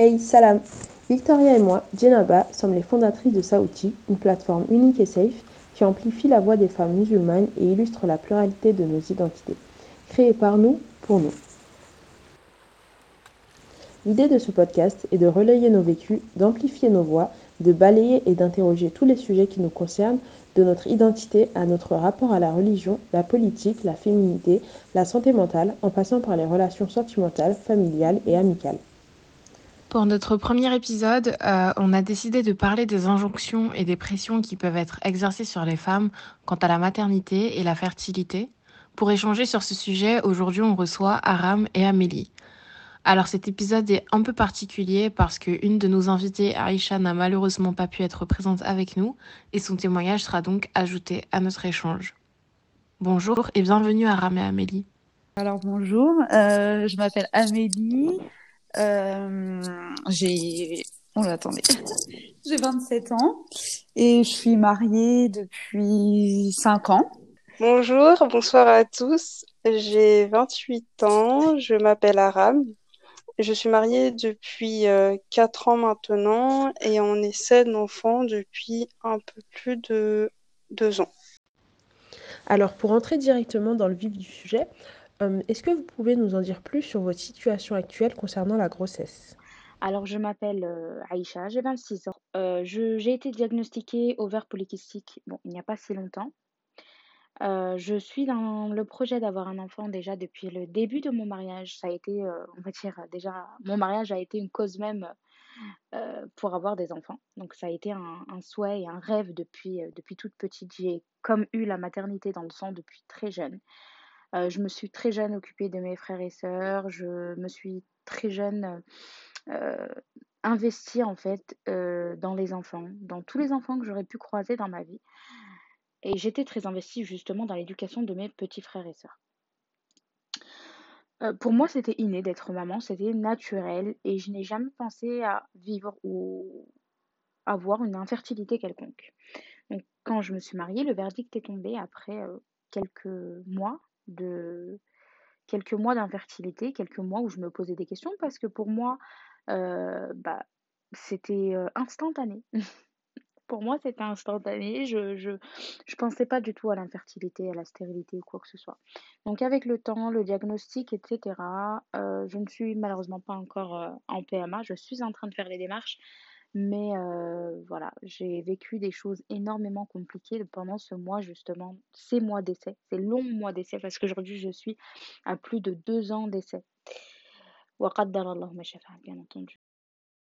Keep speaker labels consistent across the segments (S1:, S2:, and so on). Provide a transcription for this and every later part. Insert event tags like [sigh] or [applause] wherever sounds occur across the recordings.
S1: Hey, salam Victoria et moi, Djenaba, sommes les fondatrices de Saouti, une plateforme unique et safe qui amplifie la voix des femmes musulmanes et illustre la pluralité de nos identités. Créée par nous, pour nous. L'idée de ce podcast est de relayer nos vécus, d'amplifier nos voix, de balayer et d'interroger tous les sujets qui nous concernent, de notre identité à notre rapport à la religion, la politique, la féminité, la santé mentale, en passant par les relations sentimentales, familiales et amicales.
S2: Pour notre premier épisode, euh, on a décidé de parler des injonctions et des pressions qui peuvent être exercées sur les femmes quant à la maternité et la fertilité. Pour échanger sur ce sujet, aujourd'hui on reçoit Aram et Amélie. Alors cet épisode est un peu particulier parce qu'une de nos invitées, Aïcha, n'a malheureusement pas pu être présente avec nous et son témoignage sera donc ajouté à notre échange. Bonjour et bienvenue Aram et Amélie.
S3: Alors bonjour, euh, je m'appelle Amélie, euh, j'ai... Oh attendez. [laughs] j'ai 27 ans et je suis mariée depuis 5 ans.
S4: Bonjour, bonsoir à tous. J'ai 28 ans, je m'appelle Aram. Je suis mariée depuis euh, 4 ans maintenant et on essaie d'enfants depuis un peu plus de 2 ans.
S1: Alors pour entrer directement dans le vif du sujet, euh, est-ce que vous pouvez nous en dire plus sur votre situation actuelle concernant la grossesse?
S5: Alors, je m'appelle euh, Aïcha, j'ai 26 ans. Euh, j'ai été diagnostiquée ovaire polykystique bon, il n'y a pas si longtemps. Je suis dans le projet d'avoir un enfant déjà depuis le début de mon mariage. Ça a été, on va dire, déjà, mon mariage a été une cause même pour avoir des enfants. Donc, ça a été un, souhait et un rêve depuis, depuis toute petite. J'ai comme eu la maternité dans le sang depuis très jeune. Euh, je me suis très jeune occupée de mes frères et sœurs. Je me suis très jeune euh, investie en fait euh, dans les enfants, dans tous les enfants que j'aurais pu croiser dans ma vie. Et j'étais très investie justement dans l'éducation de mes petits frères et sœurs. Euh, pour moi, c'était inné d'être maman, c'était naturel et je n'ai jamais pensé à vivre ou avoir une infertilité quelconque. Donc, quand je me suis mariée, le verdict est tombé après quelques mois de quelques mois d'infertilité, quelques mois où je me posais des questions parce que pour moi, euh, bah, c'était euh, instantané. [laughs] Pour moi, c'était instantané. Je, je, pensais pas du tout à l'infertilité, à la stérilité ou quoi que ce soit. Donc, avec le temps, le diagnostic, etc., euh, je ne suis malheureusement pas encore en PMA. Je suis en train de faire les démarches. Mais euh, voilà, j'ai vécu des choses énormément compliquées pendant ce mois, justement, ces mois d'essai, ces longs mois d'essai, parce qu'aujourd'hui, je suis à plus de deux ans d'essai. Bien entendu.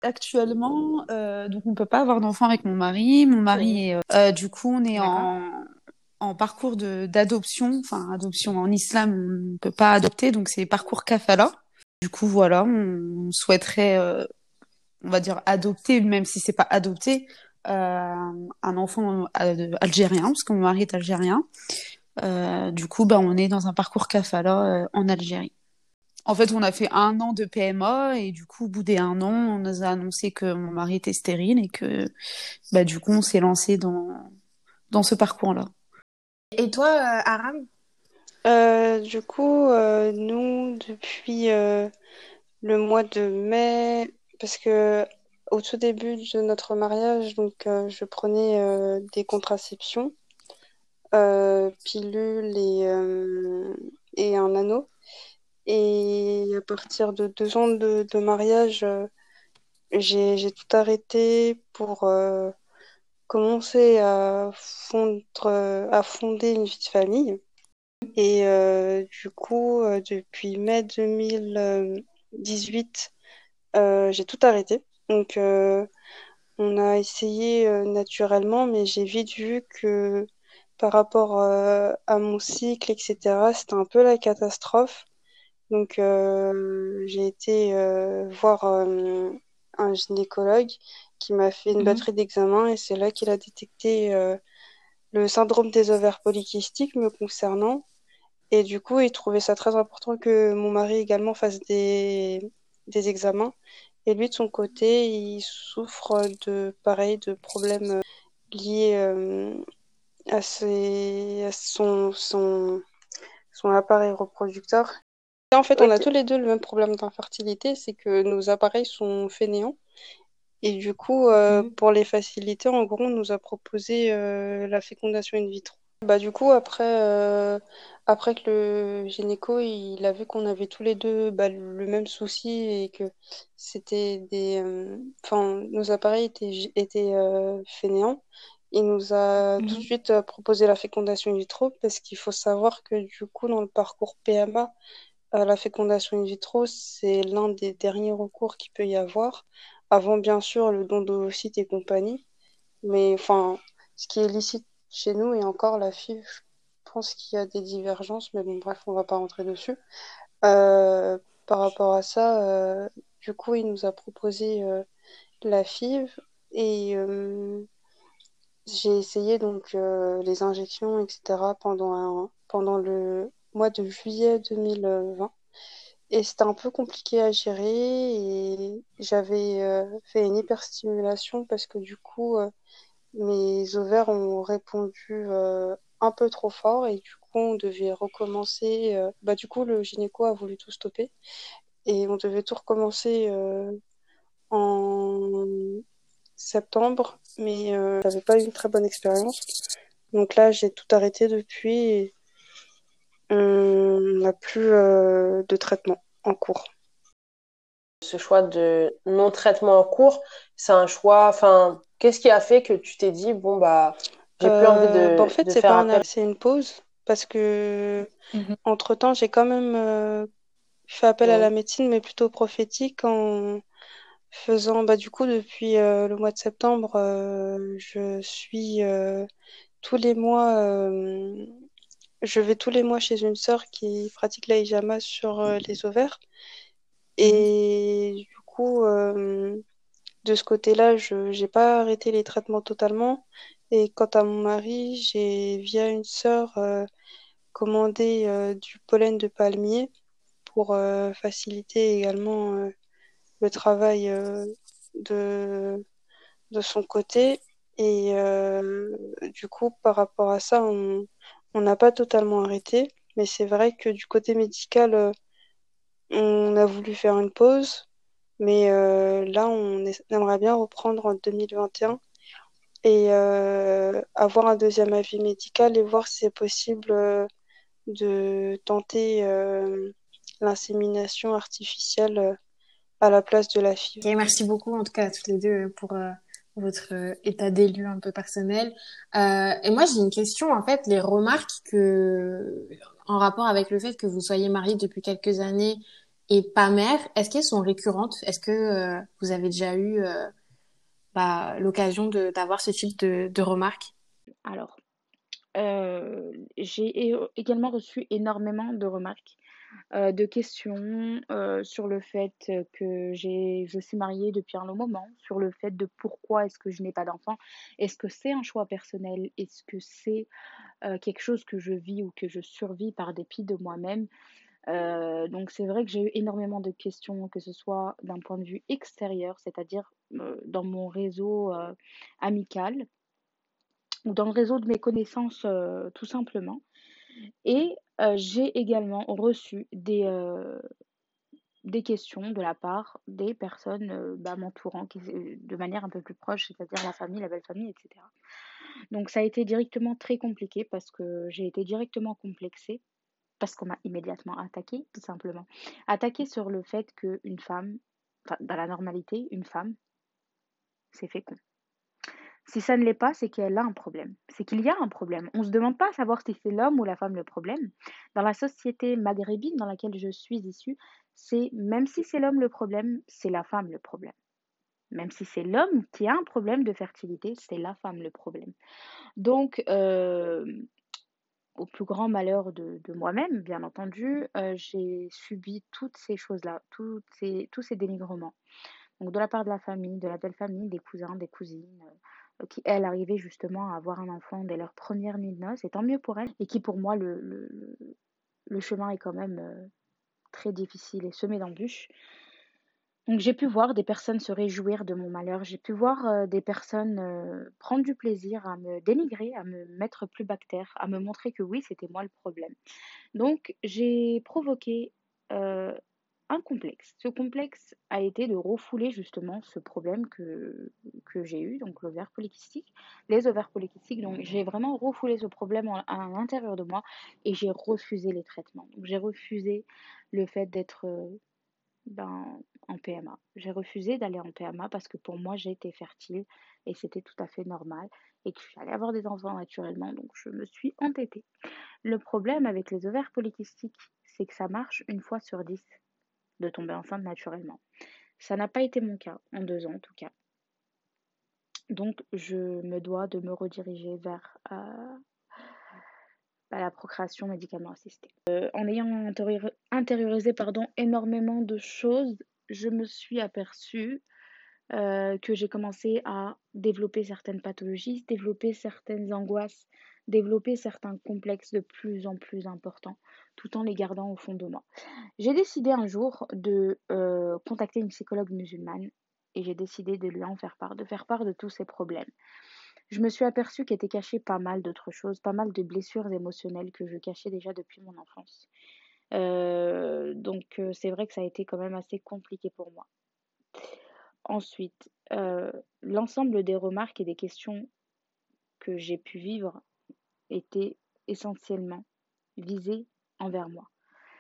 S3: Actuellement, euh, donc on peut pas avoir d'enfant avec mon mari. Mon mari est, euh, du coup, on est en, en parcours d'adoption. Enfin, adoption en islam, on ne peut pas adopter, donc c'est parcours kafala. Du coup, voilà, on, on souhaiterait, on va dire adopter, même si c'est pas adopté, euh, un enfant euh, algérien, parce que mon mari est algérien. Euh, du coup, bah, on est dans un parcours kafala euh, en Algérie. En fait, on a fait un an de PMA et du coup, au bout des un an, on nous a annoncé que mon mari était stérile et que, bah, du coup, on s'est lancé dans, dans ce parcours-là.
S2: Et toi, euh, Aram?
S4: Euh, du coup, euh, nous, depuis euh, le mois de mai, parce que au tout début de notre mariage, donc euh, je prenais euh, des contraceptions, euh, pilules et, un anneau. Et à partir de deux ans de, mariage, j'ai, tout arrêté pour commencer à fonder une vie de famille. Et du coup, depuis mai 2018, euh, j'ai tout arrêté. Donc, euh, on a essayé euh, naturellement, mais j'ai vite vu que par rapport euh, à mon cycle, etc., c'était un peu la catastrophe. Donc, euh, j'ai été euh, voir euh, un gynécologue qui m'a fait une
S3: Mhm.
S4: batterie d'examens et c'est là qu'il a détecté euh, le syndrome des ovaires polykystiques me concernant. Et du coup, il trouvait ça très important que mon mari également fasse des, des examens. Et lui, de son côté, il souffre de, pareil, de problèmes euh, liés euh, à, ses, à son, son, son appareil reproducteur. En fait, on a tous les deux le même problème d'infertilité, c'est que nos appareils sont fainéants. Et du coup, euh,
S3: Mhm.
S4: pour les faciliter, en gros, on nous a proposé euh, la fécondation in vitro. Bah, du coup, après, euh, après que le gynéco, il a vu qu'on avait tous les deux bah, le même souci et que c'était des... euh, Enfin, nos appareils étaient, étaient euh, fainéants, il nous a tout de
S3: Mhm.
S4: suite euh, proposé la fécondation in vitro parce qu'il faut savoir que du coup, dans le parcours PMA, la fécondation in vitro, c'est l'un des derniers recours qu'il peut y avoir, avant bien sûr le don d'ovocytes et compagnie. Mais enfin, ce qui est licite chez nous et encore la FIV, je pense qu'il y a des divergences, mais bon, bref, on va pas rentrer dessus. Euh, par rapport à ça, euh, du coup, il nous a proposé euh, la FIV et j'ai essayé donc les injections, etc. pendant un- pendant le mois de juillet 2020. Et c'était un peu compliqué à gérer et j'avais fait une hyperstimulation parce que du coup, mes ovaires ont répondu euh, un peu trop fort et du coup, on devait recommencer. euh, Bah, du coup, le gynéco a voulu tout stopper et on devait tout recommencer euh, en septembre, mais euh, j'avais pas eu une très bonne expérience. Donc là, j'ai tout arrêté depuis et on n'a plus de traitement en cours.
S1: Ce choix de non-traitement en cours, c'est un choix. Enfin, qu'est-ce qui a fait que tu t'es dit, bon, bah, j'ai plus envie
S4: Euh,
S1: de,
S4: bah, en fait, c'est
S1: faire
S4: pas un
S1: appel?
S4: arrêt, c'est une pause parce que
S3: Mhm.
S4: entre-temps, j'ai quand même euh, fait appel à la médecine, mais plutôt prophétique en faisant, bah, du coup, depuis euh, le mois de septembre, euh, je suis euh, tous les mois, euh, je vais tous les mois chez une sœur qui pratique la hijama sur euh, les ovaires.
S3: Mhm.
S4: Et du coup, euh, de ce côté-là, je j'ai pas arrêté les traitements totalement. Et quant à mon mari, j'ai, via une sœur, euh, commandé euh, du pollen de palmier pour euh, faciliter également euh, le travail de, de son côté. Et du coup, par rapport à ça, on n'a pas totalement arrêté. Mais c'est vrai que du côté médical, on a voulu faire une pause. Mais euh, là, on aimerait bien reprendre en 2021 et euh, avoir un deuxième avis médical et voir si c'est possible euh, de tenter l'insémination artificielle à la place de la.
S6: Ok, merci beaucoup en tout cas à toutes les deux pour votre état des un peu personnel. Et moi j'ai une question en fait, les remarques que en rapport avec le fait que vous soyez mariés depuis quelques années et pas mère, est-ce qu'elles sont récurrentes? Est-ce que euh, vous avez déjà eu euh, bah, l'occasion d'avoir ce type de, remarques?
S5: Alors, euh, j'ai également reçu énormément de remarques, de questions sur le fait que je suis mariée depuis un long moment, sur le fait de pourquoi est-ce que je n'ai pas d'enfant? Est-ce que c'est un choix personnel? Est-ce que c'est quelque chose que je vis ou que je survis par dépit de moi-même? Euh, donc c'est vrai que j'ai eu énormément de questions, que ce soit d'un point de vue extérieur, c'est-à-dire euh, dans mon réseau euh, amical ou dans le réseau de mes connaissances tout simplement. Et j'ai également reçu des, des questions de la part des personnes bah, m'entourant de manière un peu plus proche, c'est-à-dire la famille, la belle famille, etc. Donc ça a été directement très compliqué parce que j'ai été directement complexée parce qu'on m'a immédiatement attaqué, tout simplement. Attaqué sur le fait qu'une femme, dans la normalité, une femme, c'est fécond. Si ça ne l'est pas, c'est qu'elle a un problème. C'est qu'il y a un problème. On ne se demande pas à savoir si c'est l'homme ou la femme le problème. Dans la société maghrébine dans laquelle je suis issue, c'est même si c'est l'homme le problème, c'est la femme le problème. Même si c'est l'homme qui a un problème de fertilité, c'est la femme le problème. Donc, euh, au plus grand malheur de, moi-même, bien entendu, euh, j'ai subi toutes ces choses-là, tous ces dénigrements. Donc, de la part de la famille, de la belle famille, des cousins, des cousines, euh, qui, elles, arrivaient justement à avoir un enfant dès leur première nuit de noces, et tant mieux pour elles, et qui, pour moi, le chemin est quand même euh, très difficile et semé d'embûches. Donc j'ai pu voir des personnes se réjouir de mon malheur, j'ai pu voir euh, des personnes euh, prendre du plaisir à me dénigrer, à me mettre plus terre, à me montrer que oui, c'était moi le problème. Donc j'ai provoqué euh, un complexe. Ce complexe a été de refouler justement ce problème que, que j'ai eu, donc l'ovaire polykystique, les ovaires polykystiques. Donc j'ai vraiment refoulé ce problème à l'intérieur de moi et j'ai refusé les traitements. Donc j'ai refusé le fait d'être ben, en PMA. J'ai refusé d'aller en PMA parce que pour moi j'étais fertile et c'était tout à fait normal et que j'allais avoir des enfants naturellement, donc je me suis entêtée. Le problème avec les ovaires polykystiques, c'est que ça marche une fois sur dix de tomber enceinte naturellement. Ça n'a pas été mon cas, en deux ans en tout cas. Donc je me dois de me rediriger vers euh, bah, la procréation médicalement assistée. Euh, en ayant intériorisé pardon, énormément de choses, je me suis aperçue euh, que j'ai commencé à développer certaines pathologies, développer certaines angoisses, développer certains complexes de plus en plus importants, tout en les gardant au fond de moi. J'ai décidé un jour de euh, contacter une psychologue musulmane et j'ai décidé de lui en faire part, de faire part de tous ces problèmes. Je me suis aperçue qu'il était caché pas mal d'autres choses, pas mal de blessures émotionnelles que je cachais déjà depuis mon enfance. Euh, donc c'est vrai que ça a été quand même assez compliqué pour moi. Ensuite, l'ensemble des remarques et des questions que j'ai pu vivre étaient essentiellement visées envers moi.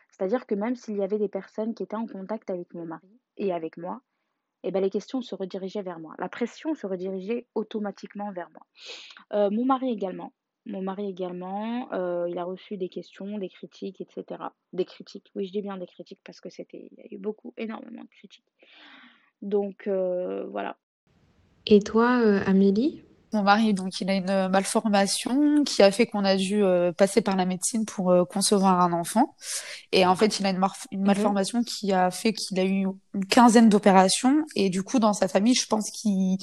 S5: C'est-à-dire que même s'il y avait des personnes qui étaient en contact avec mon mari et avec moi, eh ben, les questions se redirigeaient vers moi. La pression se redirigeait automatiquement vers moi. Euh, mon mari également. Mon mari également, euh, il a reçu des questions, des critiques, etc. Des critiques, oui, je dis bien des critiques parce que c'était, il y a eu beaucoup, énormément de critiques. Donc euh, voilà.
S6: Et toi, Amélie?
S3: Mon mari, donc, il a une malformation qui a fait qu'on a dû euh, passer par la médecine pour euh, concevoir un enfant. Et en fait, il a une, une mhm. malformation qui a fait qu'il a eu une quinzaine d'opérations. Et du coup, dans sa famille, je pense qu'ils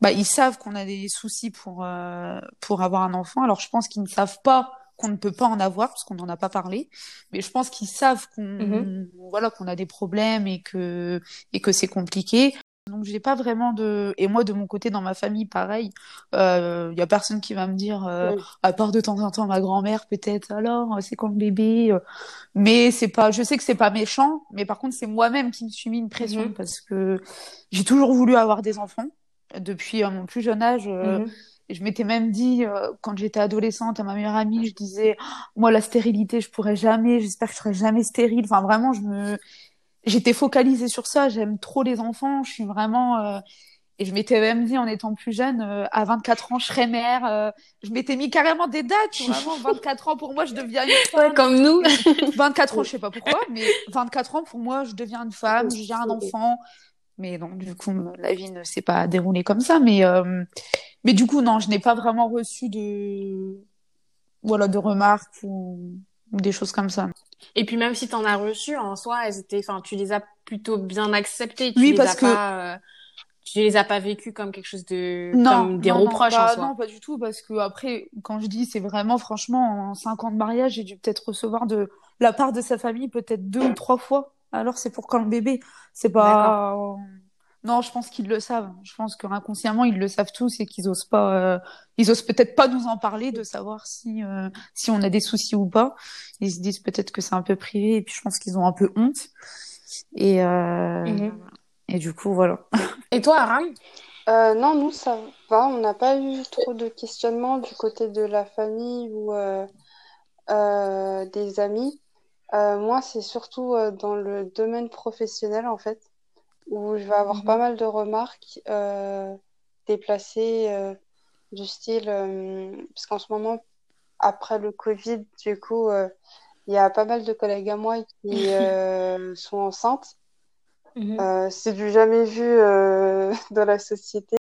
S3: bah, ils savent qu'on a des soucis pour, euh, pour avoir un enfant. Alors, je pense qu'ils ne savent pas qu'on ne peut pas en avoir parce qu'on n'en a pas parlé mais je pense qu'ils savent qu'on mhm. voilà qu'on a des problèmes et que et que c'est compliqué donc j'ai pas vraiment de et moi de mon côté dans ma famille pareil, il euh, y a personne qui va me dire euh, à part de temps en temps ma grand-mère peut-être alors c'est quand le bébé euh. mais c'est pas je sais que c'est pas méchant mais par contre c'est moi-même qui me suis mis une pression mhm. parce que j'ai toujours voulu avoir des enfants depuis mon plus jeune âge mhm. Je m'étais même dit, quand j'étais adolescente, à ma meilleure amie, je disais, moi, la stérilité, je pourrais jamais, j'espère que je serai jamais stérile. Enfin, vraiment, je me, j'étais focalisée sur ça. J'aime trop les enfants. Je suis vraiment. Euh, et je m'étais même dit en étant plus jeune, euh, à 24 ans, je serai mère. Euh, je m'étais mis carrément des dates. [laughs] Vraiment, 24 ans pour moi, je deviens une femme.
S6: comme nous. [laughs]
S3: 24 ans, je sais pas pourquoi, mais 24 ans pour moi, je deviens une femme, j'ai un enfant. Mais non, du coup, la vie ne s'est pas déroulée comme ça. Mais, mais du coup, non, je n'ai pas vraiment reçu de, voilà, de remarques ou des choses comme ça.
S6: Et puis même si tu en as reçu, en soi, elles étaient, enfin, tu les as plutôt bien acceptées.
S3: Tu oui, parce que pas,
S6: euh, tu les as pas vécues comme quelque chose de, non, comme des reproches
S3: non,
S6: en soi.
S3: Non, pas du tout, parce que après, quand je dis, c'est vraiment, franchement, en cinq ans de mariage, j'ai dû peut-être recevoir de la part de sa famille peut-être deux ou trois fois. Alors c'est pour quand le bébé, c'est pas. Non, je pense qu'ils le savent. Je pense que inconsciemment ils le savent tous et qu'ils osent pas, euh, ils osent peut-être pas nous en parler de savoir si euh, si on a des soucis ou pas. Ils se disent peut-être que c'est un peu privé et puis je pense qu'ils ont un peu honte. Et euh, mhm. et du coup voilà. [laughs]
S6: Et toi, Aram?
S4: Euh, Non, nous ça va. On n'a pas eu trop de questionnements du côté de la famille ou des amis. moi, c'est surtout dans le domaine professionnel en fait où je vais avoir pas mhm. mal de remarques euh, déplacées euh, du style, euh, parce qu'en ce moment, après le Covid, du coup, il y a pas mal de collègues à moi qui [laughs] sont enceintes. Mhm. c'est du jamais vu [laughs] dans la société.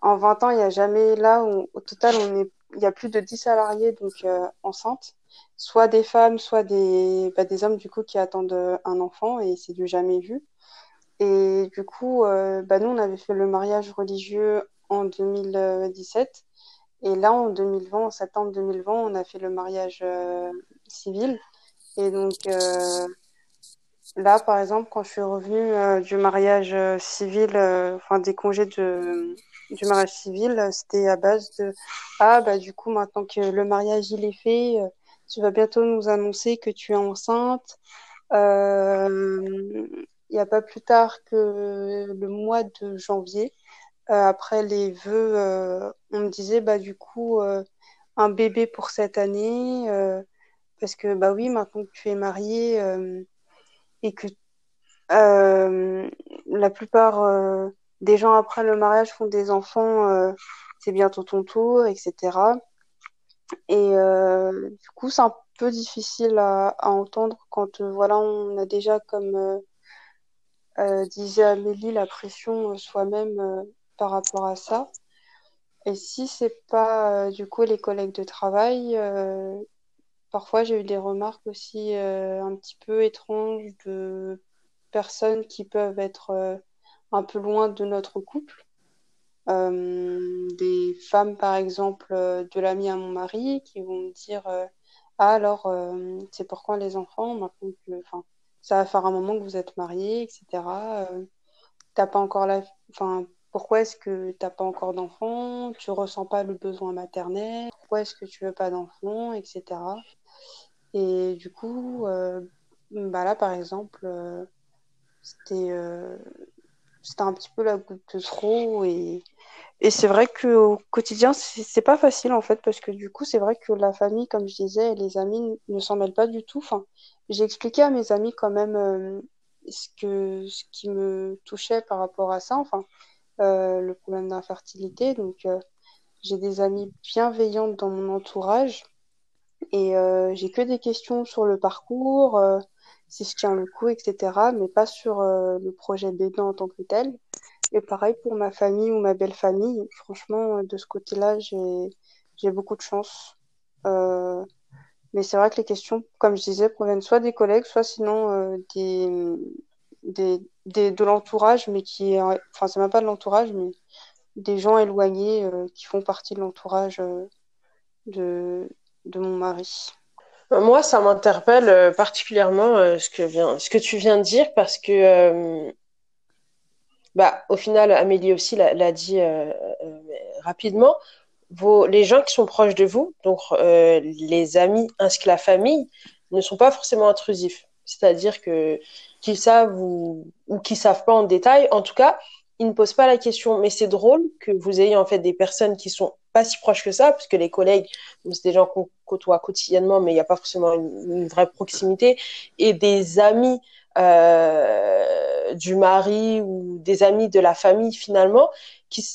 S4: En 20 ans, il n'y a jamais là où, au total, on est, il y a plus de 10 salariés donc enceintes, soit des femmes, soit des, bah, des hommes du coup qui attendent un enfant et c'est du jamais vu. Et du coup, euh, bah nous, on avait fait le mariage religieux en 2017. Et là, en 2020, en septembre 2020, on a fait le mariage euh, civil. Et donc, euh, là, par exemple, quand je suis revenue du mariage civil, enfin des congés de, du mariage civil, c'était à base de Ah, bah du coup, maintenant que le mariage il est fait, tu vas bientôt nous annoncer que tu es enceinte. Il n'y a pas plus tard que le mois de janvier, après les vœux, on me disait bah du coup un bébé pour cette année parce que bah oui maintenant que tu es mariée et que la plupart des gens après le mariage font des enfants, c'est bientôt ton tour, etc. Et du coup, c'est un peu difficile à, à entendre quand voilà, on a déjà, comme disait Amélie, la pression soi-même par rapport à ça. Et si c'est pas du coup les collègues de travail, parfois j'ai eu des remarques aussi un petit peu étranges de personnes qui peuvent être un peu loin de notre couple. Euh, des femmes, par exemple, euh, de l'ami à mon mari, qui vont me dire Ah, alors, euh, c'est pourquoi les enfants Maintenant que, ça va faire un moment que vous êtes mariés, etc. t'as pas encore la. Enfin, pourquoi est-ce que t'as pas encore d'enfants? Tu ressens pas le besoin maternel? Pourquoi est-ce que tu veux pas d'enfants, etc. Et du coup, bah là, par exemple, c'était c'était un petit peu la goutte de trop et, et c'est vrai qu'au quotidien c'est pas facile en fait parce que du coup c'est vrai que la famille comme je disais les amis ne s'en mêlent pas du tout enfin j'ai expliqué à mes amis quand même euh, ce que ce qui me touchait par rapport à ça enfin euh, le problème d'infertilité donc euh, j'ai des amis bienveillantes dans mon entourage et j'ai que des questions sur le parcours si je tiens le coup, etc. Mais pas sur le projet bébé en tant que tel. Et pareil pour ma famille ou ma belle famille. Franchement, de ce côté-là, j'ai beaucoup de chance. Euh, mais c'est vrai que les questions, comme je disais, proviennent soit des collègues, soit sinon euh, des, de l'entourage, mais qui, enfin, c'est même pas de l'entourage, mais des gens éloignés qui font partie de l'entourage de, mon mari.
S1: Moi, ça m'interpelle euh, particulièrement euh, ce, que tu viens de dire parce que, euh, bah, au final, Amélie aussi l'a dit rapidement. Vos, les gens qui sont proches de vous, donc les amis ainsi que la famille, ne sont pas forcément intrusifs. C'est-à-dire que qu'ils savent ou, ou qu'ils savent pas en détail, en tout cas, ils ne posent pas la question. Mais c'est drôle que vous ayez en fait des personnes qui sont pas si proches que ça, puisque les collègues, c'est des gens qu'on côtoie quotidiennement, mais il n'y a pas forcément une, vraie proximité, et des amis euh, du mari ou des amis de la famille finalement, qui,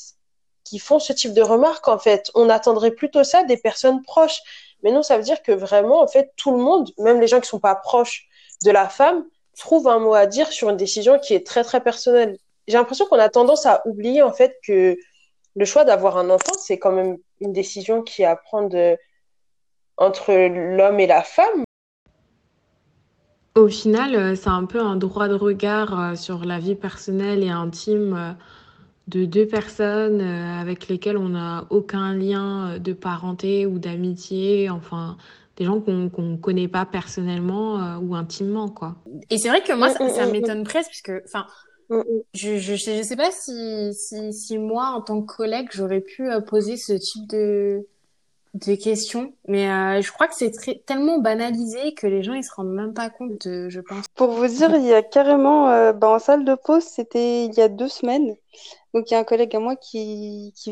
S1: qui font ce type de remarques en fait. On attendrait plutôt ça des personnes proches. Mais non, ça veut dire que vraiment, en fait, tout le monde, même les gens qui sont pas proches de la femme, trouvent un mot à dire sur une décision qui est très très personnelle. J'ai l'impression qu'on a tendance à oublier en fait que le choix d'avoir un enfant, c'est quand même une décision qui est à prendre entre l'homme et la femme.
S6: Au final, euh, c'est un peu un droit de regard euh, sur la vie personnelle et intime euh, de deux personnes avec lesquelles on n'a aucun lien de parenté ou d'amitié, enfin des gens qu'on ne connaît pas personnellement ou intimement quoi.
S2: Et c'est vrai que moi ça, ça m'étonne presque puisque enfin Mm, mm. Je, je, je sais pas si, si, si moi, en tant que collègue, j'aurais pu poser ce type de, de questions, mais euh, je crois que c'est tellement banalisé que les gens ils se rendent même pas compte, je pense.
S4: Pour vous dire, il y a carrément, bah, en salle de pause, c'était il y a deux semaines. Donc il y a un collègue à moi qui, qui,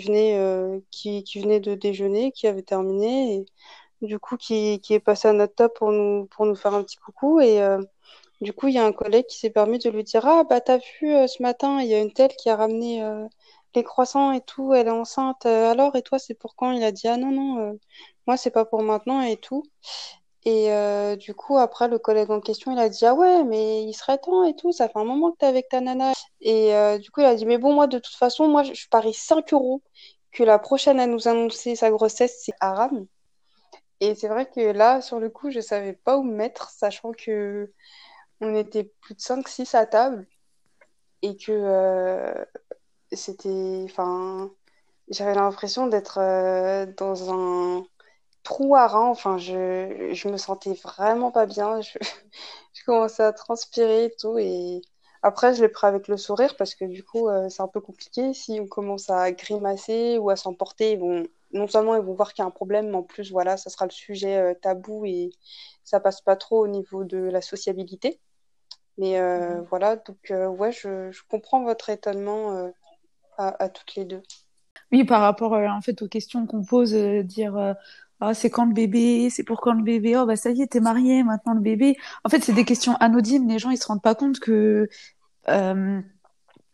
S4: venait, euh, qui, venait de déjeuner, qui avait terminé, et du coup qui, est passé à notre top pour nous, pour nous faire un petit coucou. Et du coup, il y a un collègue qui s'est permis de lui dire Ah, bah, t'as vu ce matin, il y a une telle qui a ramené les croissants et tout, elle est enceinte. Euh, alors, et toi, c'est pour quand? Il a dit Ah, non, non, moi, c'est pas pour maintenant et tout. Et du coup, après, le collègue en question, il a dit Ah, ouais, mais il serait temps et tout, ça fait un moment que t'es avec ta nana. Et du coup, il a dit Mais bon, moi, de toute façon, moi, je, parie 5 euros que la prochaine à nous annoncer sa grossesse, c'est Aram. Et c'est vrai que là, sur le coup, je savais pas où me mettre, sachant que on était plus de 5-6 à table et que euh, c'était. Enfin, j'avais l'impression d'être euh, dans un trou à rein. Enfin, je, je me sentais vraiment pas bien. [laughs] Je, je commençais à transpirer et tout. Et après, je l'ai pris avec le sourire parce que du coup, euh, c'est un peu compliqué. Si on commence à grimacer ou à s'emporter, bon, non seulement ils vont voir qu'il y a un problème, mais en plus, voilà, ça sera le sujet tabou et ça passe pas trop au niveau de la sociabilité. Mais mhm. voilà, donc ouais, je, je, comprends votre étonnement à, toutes les deux.
S3: Oui, par rapport en fait aux questions qu'on pose, dire ah, c'est quand le bébé, c'est pour quand le bébé, oh bah ça y est, t'es marié, maintenant le bébé. En fait, c'est des questions anodines, les gens ils se rendent pas compte que euh,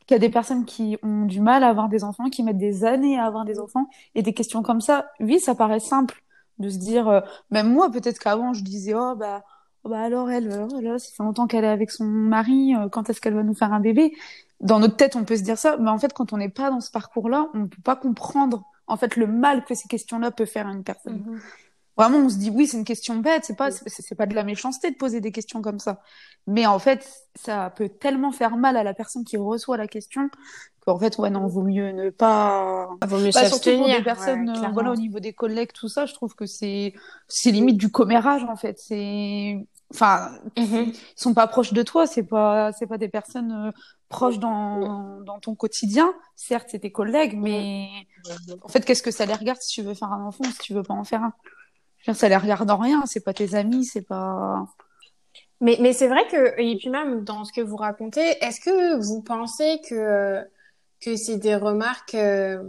S3: qu'il y a des personnes qui ont du mal à avoir des enfants, qui mettent des années à avoir des enfants, et des questions comme ça, oui, ça paraît simple de se dire, euh, même moi peut-être qu'avant je disais oh bah oh, bah alors elle, alors, là, ça fait longtemps qu'elle est avec son mari, euh, quand est-ce qu'elle va nous faire un bébé? Dans notre tête on peut se dire ça, mais en fait quand on n'est pas dans ce parcours-là, on peut pas comprendre en fait le mal que ces questions-là peuvent faire à une personne. Mhm. Vraiment, on se dit oui, c'est une question bête, c'est pas c'est pas de la méchanceté de poser des questions comme ça. Mais en fait, ça peut tellement faire mal à la personne qui reçoit la question qu'en fait, ouais, non, vaut mieux ne pas.
S2: Ah, vaut mieux bah, surtout pour
S3: des personnes, euh, voilà, au niveau des collègues, tout ça, je trouve que c'est c'est limite du commérage en fait. C'est enfin, mhm. ils sont pas proches de toi, c'est pas c'est pas des personnes euh, proches dans, dans ton quotidien. Certes, c'est tes collègues, mais en fait, qu'est-ce que ça les regarde si tu veux faire un enfant ou si tu veux pas en faire un? Ça les regarde en rien, c'est pas tes amis, c'est pas.
S2: Mais, mais c'est vrai que, et puis même dans ce que vous racontez, est-ce que vous pensez que, que c'est des remarques euh,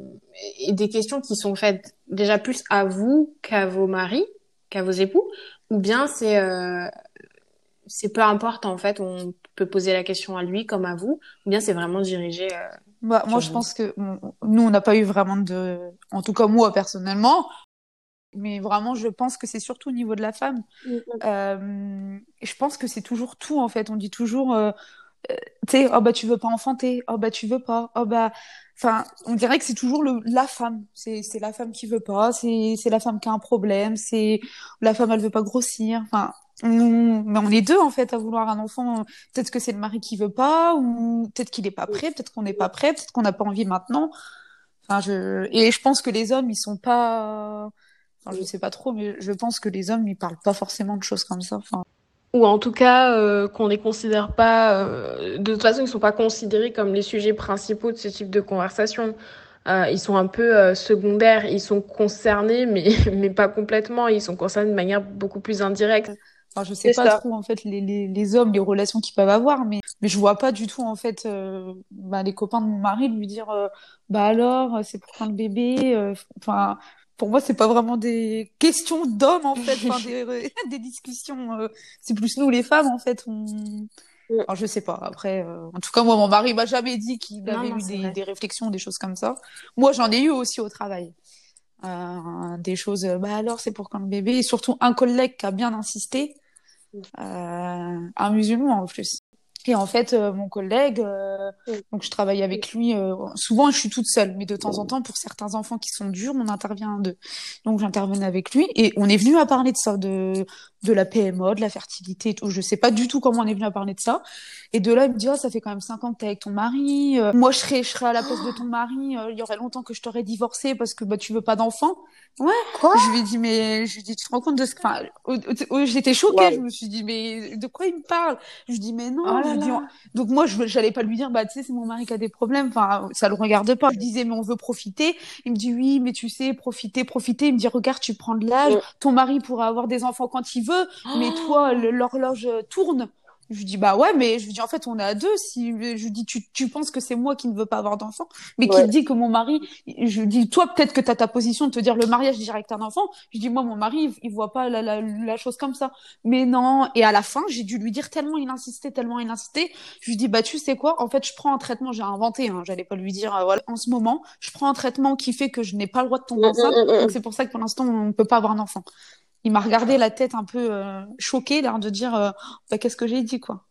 S2: et des questions qui sont faites déjà plus à vous qu'à vos maris, qu'à vos époux, ou bien c'est euh, c'est peu importe en fait, on peut poser la question à lui comme à vous, ou bien c'est vraiment dirigé. Euh,
S3: bah, moi, je pense que nous, on n'a pas eu vraiment de, en tout cas moi personnellement, mais vraiment, je pense que c'est surtout au niveau de la femme. Mm, mm. Euh, je pense que c'est toujours tout en fait. On dit toujours, euh, euh, tu sais, oh bah tu veux pas enfanter, oh bah tu veux pas, oh bah, enfin, on dirait que c'est toujours le la femme. C'est la femme qui veut pas, c'est c'est la femme qui a un problème, c'est la femme elle veut pas grossir. Enfin, on, mais on est deux en fait à vouloir un enfant. Peut-être que c'est le mari qui veut pas, ou peut-être qu'il est pas prêt, peut-être qu'on n'est pas prêt, peut-être qu'on n'a pas envie maintenant. Enfin, je et je pense que les hommes ils sont pas. Enfin, je sais pas trop, mais je pense que les hommes ils parlent pas forcément de choses comme ça. Enfin.
S6: Ou en tout cas euh, qu'on les considère pas. Euh, de toute façon, ils sont pas considérés comme les sujets principaux de ce type de conversation. Euh, ils sont un peu euh, secondaires, ils sont concernés, mais, [laughs] mais pas complètement. Ils sont concernés de manière beaucoup plus indirecte.
S3: Enfin, je sais pas trop en fait les, les, les, hommes, les relations qu'ils peuvent avoir, mais mais je vois pas du tout en fait euh, bah, les copains de mon mari lui dire euh, bah alors c'est pour quand le bébé. Euh, enfin pour moi c'est pas vraiment des questions d'hommes en fait, enfin, [laughs] des, [laughs] des discussions. c'est plus nous les femmes en fait. On... Alors, je sais pas. Après, en tout cas, moi, mon mari m'a jamais dit qu'il avait eu des, des, réflexions, des choses comme ça. Moi, j'en ai eu aussi au travail. Euh, des choses, bah alors c'est pour quand le bébé, et surtout un collègue qui a bien insisté, euh, un musulman en plus. Et en fait, euh, mon collègue, euh, donc je travaille avec lui. Euh, souvent, je suis toute seule, mais de temps en temps, pour certains enfants qui sont durs, on intervient deux. Donc, j'intervenais avec lui et on est venu à parler de ça, de de la PMA, de la fertilité. Tout. Je sais pas du tout comment on est venu à parler de ça. Et de là, il me dit, oh, ça fait quand même cinq ans que t'es avec ton mari. moi, je serais, je serais à la place de ton mari. il y aurait longtemps que je t'aurais divorcé parce que bah tu veux pas d'enfant. Ouais. Quoi? Je lui ai dit, mais je lui ai dit, tu te rends compte de ce que. Enfin, j'étais choquée. Je me suis dit, mais de quoi il me parle? Je lui dis, mais non. Oh donc moi, je j'allais pas lui dire, bah tu sais, c'est mon mari qui a des problèmes. Enfin, ça le regarde pas. Je disais, mais on veut profiter. Il me dit, oui, mais tu sais, profiter, profiter. Il me dit, regarde, tu prends de l'âge. Ton mari pourra avoir des enfants quand il veut, mais toi, l'horloge tourne. Je lui dis bah ouais, mais je lui dis en fait on est à deux. Si je lui dis tu, tu penses que c'est moi qui ne veux pas avoir d'enfant, mais qui dit que mon mari, je lui dis toi peut-être que tu as ta position de te dire le mariage direct un enfant. Je dis moi mon mari il, voit pas la, la, la, chose comme ça. Mais non. Et à la fin j'ai dû lui dire tellement il insistait, tellement il insistait. Je lui dis bah tu sais quoi, en fait je prends un traitement, j'ai inventé. Hein, J'allais pas lui dire euh, voilà en ce moment je prends un traitement qui fait que je n'ai pas le droit de tomber mm, mm, enceinte. Mm, donc c'est pour ça que pour l'instant on ne peut pas avoir un enfant il m'a regardé la tête un peu euh, choquée, l'air de dire euh, bah, qu'est-ce que j'ai dit quoi.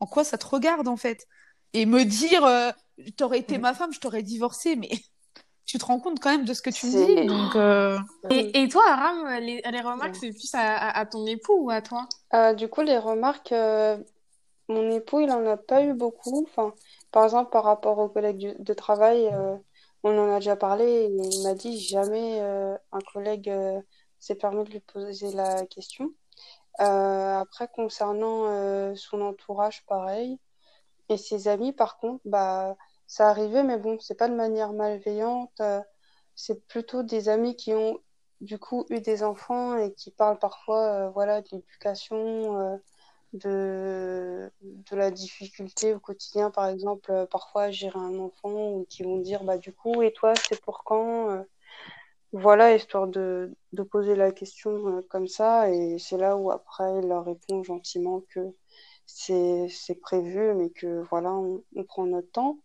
S3: En quoi ça te regarde en fait? Et me dire euh, t'aurais été ma femme, je t'aurais divorcé, mais [laughs] tu te rends compte quand même de ce que tu me dis. Donc, euh,
S2: et, et, toi, Aram, les, les remarques, c'est plus à, à, ton époux ou à toi?
S4: Du coup, les remarques, mon époux, il en a pas eu beaucoup. Enfin, par exemple, par rapport aux collègues de travail, on en a déjà parlé. Et il m'a dit jamais un collègue c'est permis de lui poser la question. Euh, après, concernant euh, son entourage, pareil. Et ses amis, par contre, bah, ça arrivait, mais bon, c'est pas de manière malveillante. Euh, c'est plutôt des amis qui ont du coup eu des enfants et qui parlent parfois voilà de l'éducation de, de la difficulté au quotidien, par exemple, parfois gérer un enfant ou qui vont dire bah du coup et toi c'est pour quand voilà histoire de, poser la question euh, comme ça et c'est là où après il leur répond gentiment que c'est prévu mais que voilà on, prend notre temps.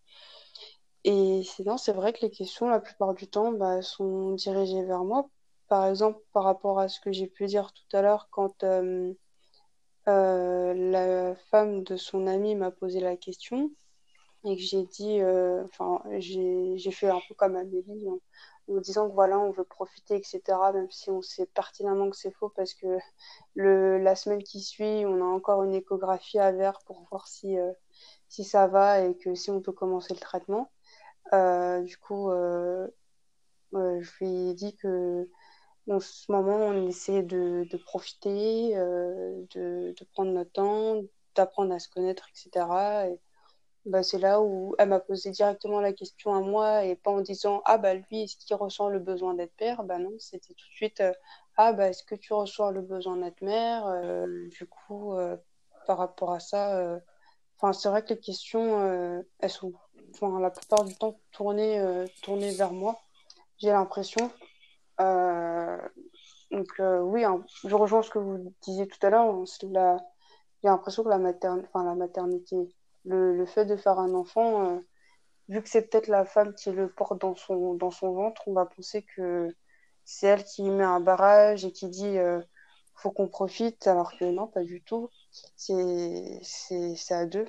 S4: Et sinon c'est vrai que les questions la plupart du temps bah, sont dirigées vers moi. Par exemple par rapport à ce que j'ai pu dire tout à l'heure quand euh, la femme de son ami m'a posé la question et que j'ai dit, euh, enfin, j'ai fait un peu comme Amélie en, en, disant que voilà, on veut profiter, etc., même si on sait pertinemment que c'est faux parce que le, la semaine qui suit, on a encore une échographie à faire pour voir si, euh, si ça va et que si on peut commencer le traitement. du coup, je lui ai dit que en ce moment, on essaie de, profiter, euh, de, prendre notre temps, d'apprendre à se connaître, etc. Et bah, c'est là où elle m'a posé directement la question à moi et pas en disant Ah, bah lui, est-ce qu'il ressent le besoin d'être père? Bah non, c'était tout de suite euh, Ah, bah est-ce que tu ressens le besoin d'être mère? Euh, Du coup, euh, par rapport à ça, enfin c'est vrai que les questions, elles sont enfin, la plupart du temps tournées, tournées vers moi. J'ai l'impression. Donc oui, hein, je rejoins ce que vous disiez tout à l'heure. La... J'ai l'impression que la, materne... enfin, la maternité, le, le, fait de faire un enfant, euh, vu que c'est peut-être la femme qui le porte dans son, dans son ventre, on va penser que c'est elle qui met un barrage et qui dit euh, faut qu'on profite, alors que non, pas du tout. C'est à deux.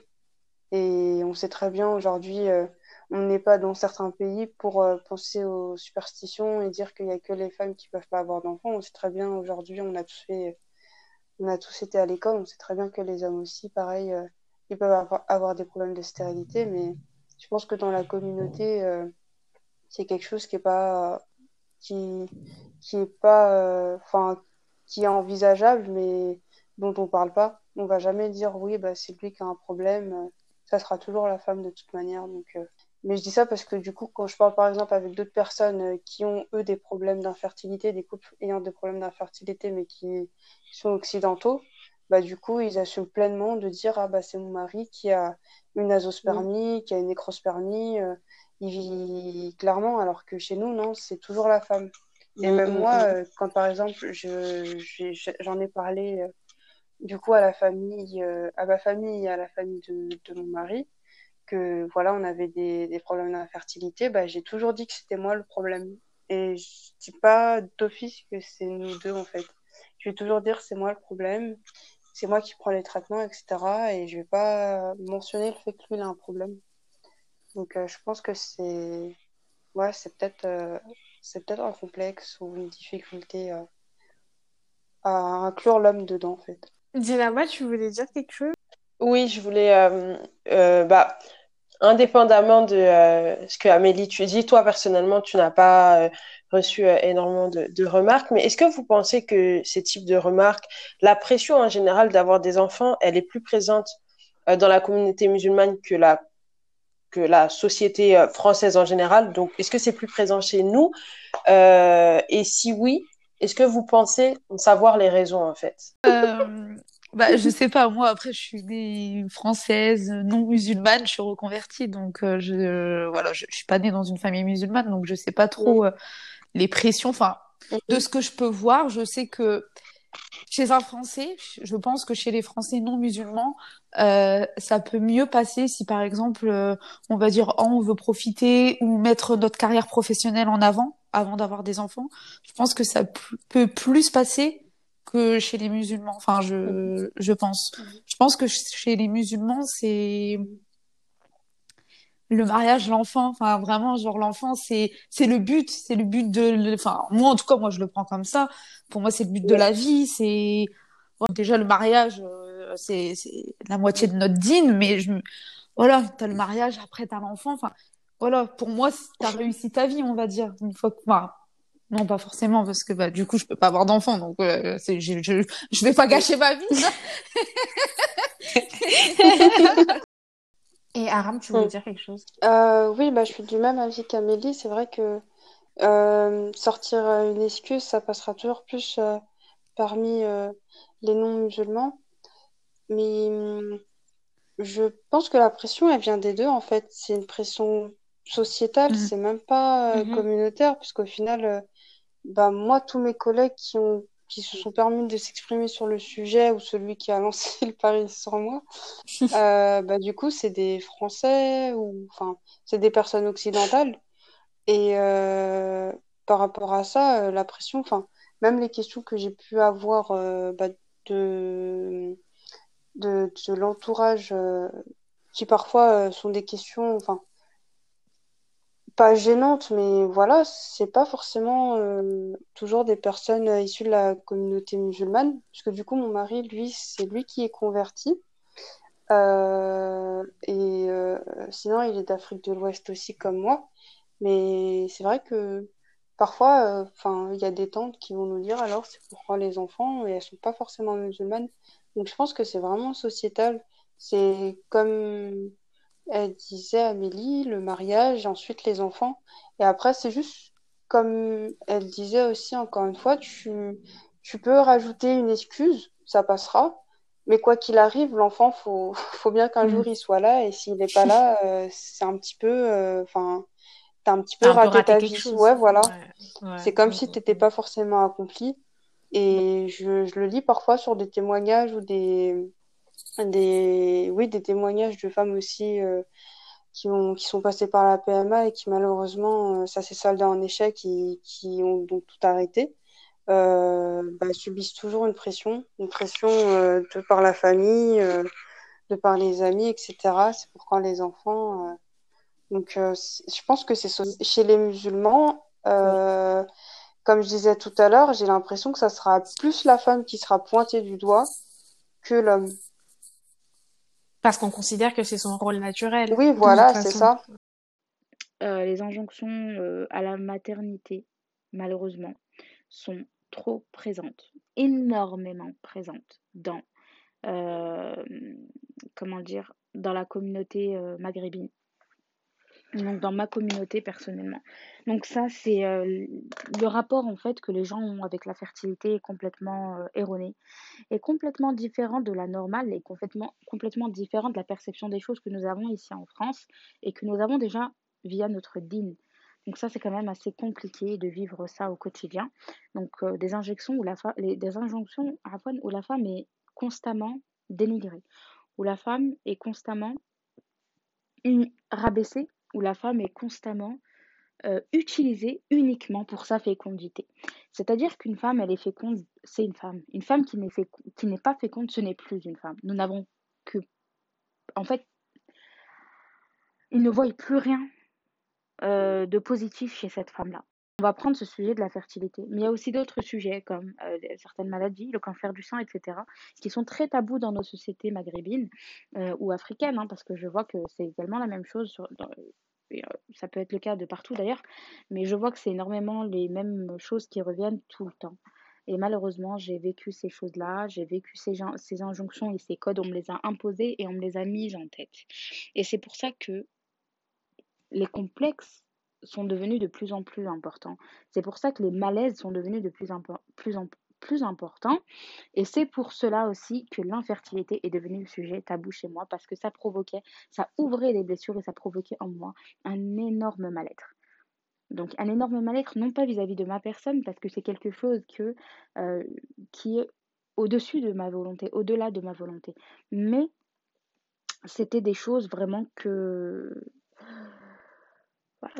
S4: Et on sait très bien aujourd'hui, euh, on n'est pas dans certains pays pour penser aux superstitions et dire qu'il n'y a que les femmes qui peuvent pas avoir d'enfants. On sait très bien aujourd'hui, on a tous on a tous été à l'école, on sait très bien que les hommes aussi, pareil, euh, ils peuvent avoir, des problèmes de stérilité, mais je pense que dans la communauté, euh, c'est quelque chose qui est pas, qui, qui est pas, enfin, qui est envisageable, mais dont on parle pas. On va jamais dire oui, bah c'est lui qui a un problème. Ça sera toujours la femme de toute manière, donc. Mais je dis ça parce que du coup, quand je parle par exemple avec d'autres personnes euh, qui ont, eux, des problèmes d'infertilité, des couples ayant des problèmes d'infertilité, mais qui, sont occidentaux, bah, du coup, ils assument pleinement de dire Ah, bah, c'est mon mari qui a une azospermie, qui a une nécrospermie. Euh, il vit clairement, alors que chez nous, non, c'est toujours la femme. Et même moi, euh, quand par exemple, je, j'en ai parlé du coup à la famille, à ma famille à la famille de, de mon mari, que voilà, on avait des, des problèmes d'infertilité, bah, j'ai toujours dit que c'était moi le problème. Et je dis pas d'office que c'est nous deux en fait. Je vais toujours dire c'est moi le problème, c'est moi qui prends les traitements, etc. Et je vais pas mentionner le fait que lui il a un problème. Donc euh, je pense que c'est ouais, c'est peut-être euh, c'est peut-être un complexe ou une difficulté euh, à inclure l'homme dedans en fait.
S2: Dina, tu voulais dire quelque chose?
S1: Oui, je voulais bah indépendamment de euh, ce que Amélie tu dis, toi personnellement, tu n'as pas euh, reçu euh, énormément de, de, remarques, mais est-ce que vous pensez que ces types de remarques, la pression en général d'avoir des enfants, elle est plus présente dans la communauté musulmane que la que la société française en général? Donc, est-ce que c'est plus présent chez nous? Et si oui, est-ce que vous pensez savoir les raisons en fait?
S3: Bah, je sais pas, moi, après, je suis née française, non musulmane, je suis reconvertie, donc euh, je, voilà, je, je, suis pas née dans une famille musulmane, donc je sais pas trop euh, les pressions. Enfin, de ce que je peux voir, je sais que chez un Français, je pense que chez les Français non musulmans, euh, ça peut mieux passer si, par exemple, euh, on va dire, oh, on veut profiter ou mettre notre carrière professionnelle en avant avant d'avoir des enfants. Je pense que ça peut plus passer que chez les musulmans. Enfin, je, je pense. Je pense que chez les musulmans, c'est le mariage, l'enfant. Enfin, vraiment, genre l'enfant, c'est c'est le but, c'est le but de. Enfin, moi en tout cas, moi je le prends comme ça. Pour moi, c'est le but de la vie. C'est déjà le mariage, euh, c'est c'est la moitié de notre dîne, mais je voilà, t'as le mariage, après t'as l'enfant. Enfin, voilà, pour moi, t'as réussi ta vie, on va dire. Une fois que, enfin, non, pas forcément, parce que bah, du coup, je peux pas avoir d'enfant, donc euh, je, je, je vais pas gâcher ma vie. [laughs] [laughs]
S2: Et Aram, tu voulais dire quelque chose?
S4: Euh, Oui, bah, je suis du même avis qu'Amélie. C'est vrai que sortir une excuse, ça passera toujours plus parmi les non-musulmans. Mais hum, je pense que la pression, elle vient des deux, en fait. C'est une pression sociétale, mmh. c'est même pas euh, mmh communautaire, puisqu'au final, euh, bah, moi, tous mes collègues qui ont qui se sont permis de s'exprimer sur le sujet ou celui qui a lancé [laughs] le pari sur moi, [laughs] euh, bah, du coup, c'est des Français ou enfin, c'est des personnes occidentales. Et par rapport à ça, la pression, enfin, même les questions que j'ai pu avoir bah, de de, de l'entourage euh, qui parfois euh, sont des questions, enfin, pas gênantes, mais voilà, c'est pas forcément euh, toujours des personnes issues de la communauté musulmane, puisque du coup, mon mari, lui, c'est lui qui est converti. et sinon, il est d'Afrique de l'Ouest aussi, comme moi. Mais c'est vrai que parfois, enfin, il y a des tantes qui vont nous dire alors c'est pour les enfants et elles sont pas forcément musulmanes. Donc je pense que c'est vraiment sociétal. C'est comme elle disait Amélie, le mariage, ensuite les enfants. Et après, c'est juste comme elle disait aussi, encore une fois, tu, tu peux rajouter une excuse, ça passera. Mais quoi qu'il arrive, l'enfant, faut, [laughs] faut bien qu'un mm. jour il soit là. Et s'il n'est pas là, euh, c'est un petit peu. Euh, enfin, t'as un petit peu raté, ta vie. Ouais, voilà. c'est comme si si t'étais pas forcément accompli. Et je, je, le lis parfois sur des témoignages ou des, des, oui, des témoignages de femmes aussi euh, qui, ont, qui sont passées par la PMA et qui malheureusement, euh, ça s'est soldé en échec, qui, qui ont donc tout arrêté. Euh, bah, subissent toujours une pression, une pression de par la famille, de par les amis, etc. C'est pourquoi les enfants. donc, je pense que c'est chez les musulmans. Comme je disais tout à l'heure, j'ai l'impression que ça sera plus la femme qui sera pointée du doigt que l'homme.
S6: Parce qu'on considère que c'est son rôle naturel.
S4: Oui, voilà, c'est ça.
S5: Euh, les injonctions euh, à la maternité, malheureusement, sont trop présentes, énormément présentes dans, euh, comment dire, dans la communauté maghrébine donc dans ma communauté personnellement. Donc ça, c'est euh, le rapport en fait que les gens ont avec la fertilité complètement euh, erroné, est complètement différent de la normale et complètement, complètement différent de la perception des choses que nous avons ici en France et que nous avons déjà via notre DIN. Donc ça, c'est quand même assez compliqué de vivre ça au quotidien. Donc euh, des injections où la les, des injonctions où la femme est constamment dénigrée, où la femme est constamment rabaissée où la femme est constamment euh, utilisée uniquement pour sa fécondité. C'est-à-dire qu'une femme, elle est féconde, c'est une femme. Une femme qui n'est, pas féconde, ce n'est plus une femme. Nous n'avons que... En fait, ils ne voient plus rien euh, de positif chez cette femme-là. On va prendre ce sujet de la fertilité, mais il y a aussi d'autres sujets comme euh, certaines maladies, le cancer du sang, etc., qui sont très tabous dans nos sociétés maghrébines ou africaines, hein, parce que je vois que c'est également la même chose sur, ça peut être le cas de partout d'ailleurs, mais je vois que c'est énormément les mêmes choses qui reviennent tout le temps. Et malheureusement, j'ai vécu ces choses-là, j'ai vécu ces, ces injonctions et ces codes, on me les a imposés et on me les a mises en tête. Et c'est pour ça que les complexes sont devenus de plus en plus importants. C'est pour ça que les malaises sont devenus de plus en plus, en plus important. Et c'est pour cela aussi que l'infertilité est devenue le sujet tabou chez moi, parce que ça provoquait, ça ouvrait des blessures et ça provoquait en moi un énorme mal-être. Donc un énorme mal-être, non pas vis-à-vis de ma personne, parce que c'est quelque chose que, euh, qui est au-dessus de ma volonté, au-delà de ma volonté. Mais c'était des choses vraiment que...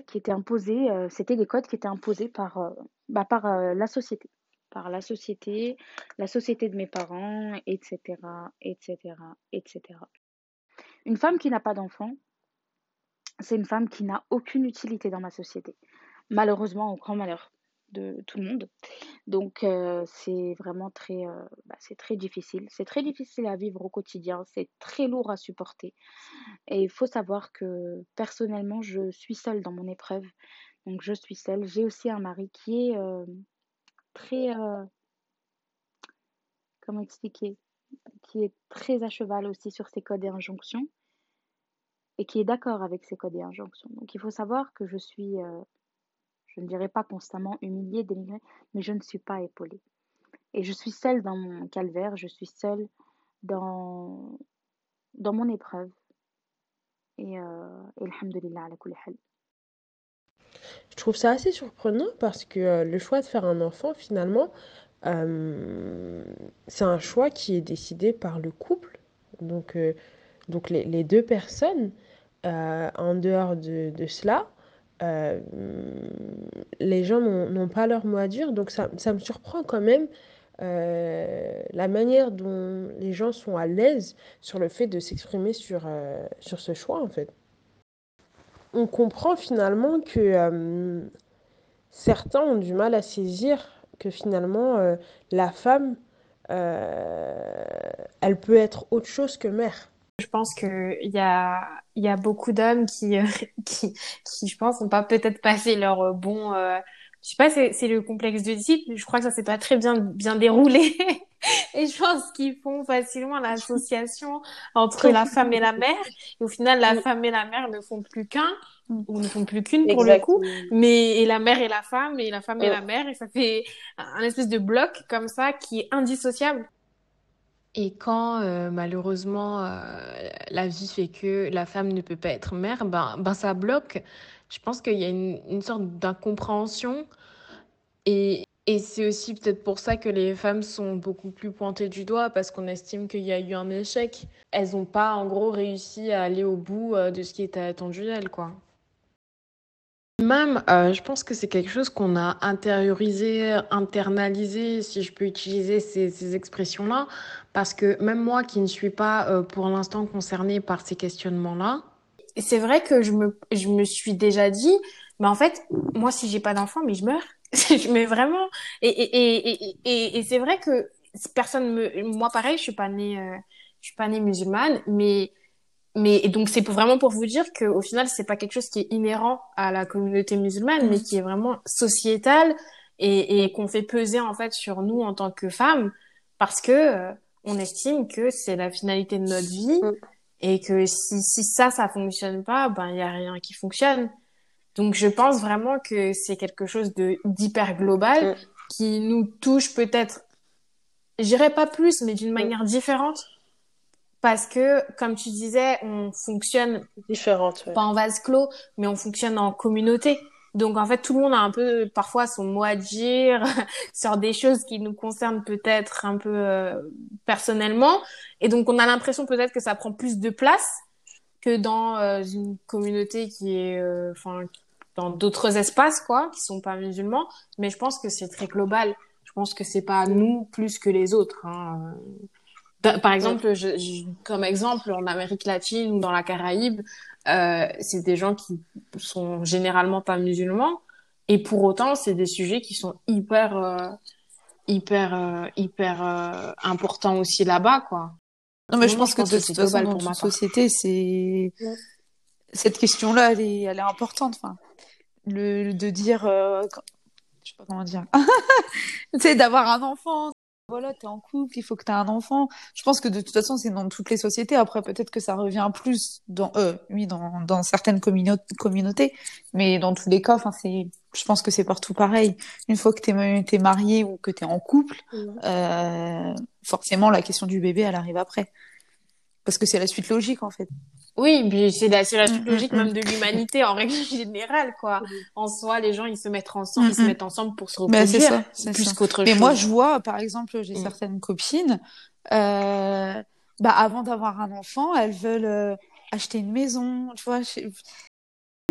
S5: Qui étaient imposées, euh, c'était des codes qui étaient imposés par, euh, bah, par la société par la société, la société de mes parents, etc., etc., etc. Une femme qui n'a pas d'enfant, c'est une femme qui n'a aucune utilité dans ma société. Malheureusement, au grand malheur de tout le monde. Donc euh, c'est vraiment très, euh, bah, c'est très difficile. C'est très difficile à vivre au quotidien. C'est très lourd à supporter. Et il faut savoir que personnellement, je suis seule dans mon épreuve. Donc je suis seule. J'ai aussi un mari qui est euh, très, comment expliquer, qui est très à cheval aussi sur ses codes et injonctions et qui est d'accord avec ses codes et injonctions. Donc il faut savoir que je suis, je ne dirais pas constamment humiliée, dénigrée, mais je ne suis pas épaulée. Et je suis seule dans mon calvaire, je suis seule dans, dans mon épreuve. Et, euh, et alhamdulillah ala.
S7: Je trouve ça assez surprenant parce que euh, le choix de faire un enfant, finalement, euh, c'est un choix qui est décidé par le couple. Donc, euh, donc les, deux personnes, en dehors de, de cela, euh, les gens n'ont pas leur mot à dire. Donc ça, me surprend quand même euh, la manière dont les gens sont à l'aise sur le fait de s'exprimer sur, euh, sur ce choix, en fait. On comprend finalement que certains ont du mal à saisir que finalement la femme, elle peut être autre chose que mère.
S2: Je pense qu'il y a, y a beaucoup d'hommes qui, euh, [laughs] qui, qui, je pense, n'ont pas peut-être passé leur euh, bon, euh, je sais pas, c'est, c'est le complexe de type. Je crois que ça s'est pas très bien, bien déroulé. [laughs] Et je pense qu'ils font facilement l'association entre la femme et la mère. Et au final, la femme et la mère ne font plus qu'un, ou ne font plus qu'une pour le coup. Mais, et la mère et la femme, et la femme et la mère. Et ça fait un espèce de bloc comme ça qui est indissociable.
S6: Et quand euh, malheureusement euh, la vie fait que la femme ne peut pas être mère, ben, ben ça bloque. Je pense qu'il y a une, une sorte d'incompréhension et, et c'est aussi peut-être pour ça que les femmes sont beaucoup plus pointées du doigt parce qu'on estime qu'il y a eu un échec. Elles n'ont pas en gros réussi à aller au bout euh, de ce qui était attendu d'elles, quoi. Même, euh, je pense que c'est quelque chose qu'on a intériorisé, internalisé, si je peux utiliser ces, expressions-là, parce que même moi qui ne suis pas euh, pour l'instant concernée par ces questionnements-là.
S2: C'est vrai que je me, je me suis déjà dit, mais en fait, moi si j'ai pas d'enfant, mais je meurs. [laughs] je mets vraiment. Et, et, et, et c'est vrai que personne me. Moi pareil, je suis pas née, euh, je suis pas née musulmane, mais mais donc c'est vraiment pour vous dire que au final c'est pas quelque chose qui est inhérent à la communauté musulmane, mais qui est vraiment sociétal et, et qu'on fait peser en fait sur nous en tant que femmes parce que euh, on estime que c'est la finalité de notre vie et que si si ça ça fonctionne pas, ben il y a rien qui fonctionne. Donc je pense vraiment que c'est quelque chose de d'hyper global qui nous touche peut-être, je dirais pas plus, mais d'une manière différente parce que, comme tu disais, on fonctionne
S1: différente, ouais.
S2: pas en vase clos, mais on fonctionne en communauté. Donc en fait, tout le monde a un peu parfois son mot à dire [laughs] sur des choses qui nous concernent peut-être un peu euh, personnellement, et donc on a l'impression peut-être que ça prend plus de place que dans euh, une communauté qui est, enfin, dans d'autres espaces quoi, qui sont pas musulmans. Mais je pense que c'est très global. Je pense que c'est pas nous plus que les autres. Hein. Par exemple, je, je, comme exemple, en Amérique latine ou dans la Caraïbe, euh, c'est des gens qui sont généralement pas musulmans, et pour autant, c'est des sujets qui sont hyper, euh, hyper, euh, hyper euh, importants aussi là-bas, quoi.
S3: Non, mais je pense, je pense que, de toute façon, dans toute société, c'est cette question-là, elle est, elle est importante. Enfin, le de dire, euh, je sais pas comment dire, [laughs] tu sais, d'avoir un enfant voilà, t'es en couple, il faut que t'aies un enfant. Je pense que de toute façon, c'est dans toutes les sociétés. Après, peut-être que ça revient plus dans, euh, oui, dans, dans certaines communa communautés. Mais dans tous les cas, enfin, c'est, je pense que c'est partout pareil. Une fois que t'es, t'es marié ou que t'es en couple, mmh. euh, forcément, la question du bébé, elle arrive après. Parce que c'est la suite logique, en fait.
S2: Oui, puis c'est la, la suite logique mmh, même de l'humanité en règle [laughs] générale, quoi. En soi, les gens, ils se mettent ensemble, ils se mettent ensemble pour se reproduire,
S3: ça,
S2: plus qu'autre chose.
S3: Mais moi, je vois, par exemple, j'ai certaines copines, euh, bah, avant d'avoir un enfant, elles veulent euh, acheter une maison, tu vois,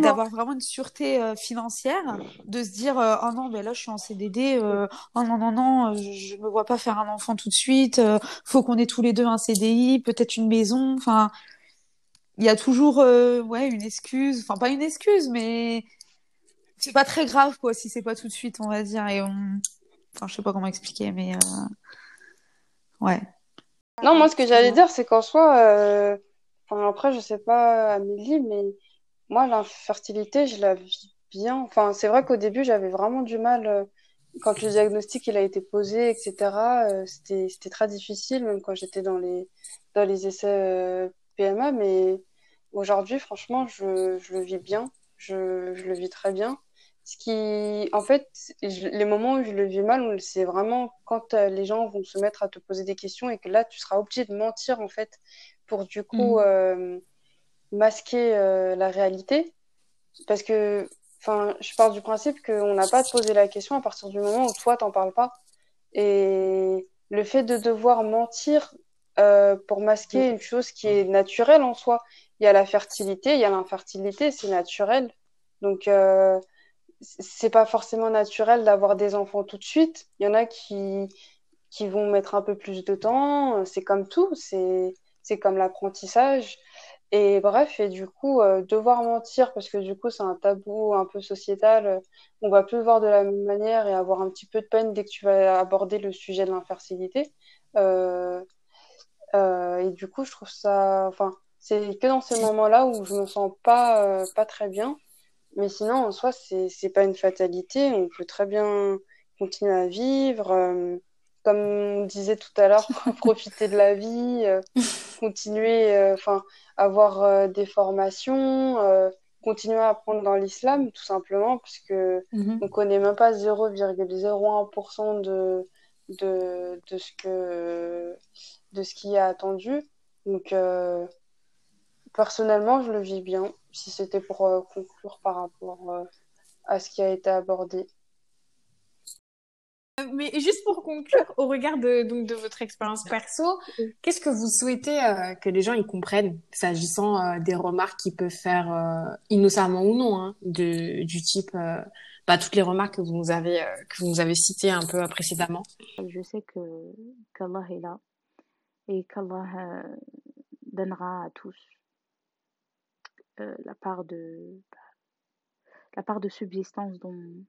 S3: d'avoir vraiment une sûreté euh, financière, de se dire euh, oh non, mais là, je suis en CDD, euh, oh non, non, non, je, je me vois pas faire un enfant tout de suite, faut qu'on ait tous les deux un CDI, peut-être une maison, enfin il y a toujours euh, ouais une excuse. Enfin pas une excuse mais c'est pas très grave quoi si c'est pas tout de suite on va dire et on enfin je sais pas comment expliquer mais euh... ouais.
S4: Non moi ce que j'allais dire c'est qu'en soi euh... enfin, après je sais pas Amélie mais moi l'infertilité je la vis bien. Enfin c'est vrai qu'au début j'avais vraiment du mal quand le diagnostic il a été posé etc c'était c'était très difficile même quand j'étais dans les dans les essais PMA mais Aujourd'hui, franchement, je, je, le vis bien. Je, je, le vis très bien. ce qui, en fait, les moments où je le vis mal, c'est vraiment quand euh, les gens vont se mettre à te poser des questions et que là, tu seras obligé de mentir, en fait, pour du coup mm. euh, masquer euh, la réalité. Parce que, enfin, je pars du principe qu'on n'a pas à te poser la question à partir du moment où toi, t'en parles pas. Et le fait de devoir mentir pour masquer mm. une chose qui est naturelle en soi, il y a la fertilité, il y a l'infertilité, c'est naturel. Donc, euh, c'est pas forcément naturel d'avoir des enfants tout de suite. Il y en a qui, qui vont mettre un peu plus de temps. C'est comme tout, c'est, comme l'apprentissage. Et bref, et du coup, euh, devoir mentir, parce que du coup, c'est un tabou un peu sociétal, on va plus le voir de la même manière et avoir un petit peu de peine dès que tu vas aborder le sujet de l'infertilité. Euh, euh et du coup, je trouve ça, enfin, c'est que dans ces moments-là où je me sens pas, euh, pas très bien. Mais sinon, en soi, c'est, c'est pas une fatalité. On peut très bien continuer à vivre. Euh, comme on disait tout à l'heure, [laughs] profiter de la vie, euh, continuer, enfin, avoir des formations, continuer à apprendre dans l'islam, tout simplement, parce que mm-hmm. on connaît même pas 0,01% de, de, de ce que, de ce qui est attendu. Donc, Personnellement, je le vis bien, si c'était pour euh, conclure par rapport euh, à ce qui a été abordé.
S2: Euh, mais juste pour conclure, au regard de, donc, de votre expérience perso, qu'est-ce que vous souhaitez que les gens y comprennent, s'agissant des remarques qu'ils peuvent faire innocemment ou non, hein, de, du type bah, toutes les remarques que vous nous avez, que vous nous avez citées un peu précédemment?
S5: Je sais que qu'Allah est là et qu'Allah donnera à tous euh, la part de la part de subsistance dont,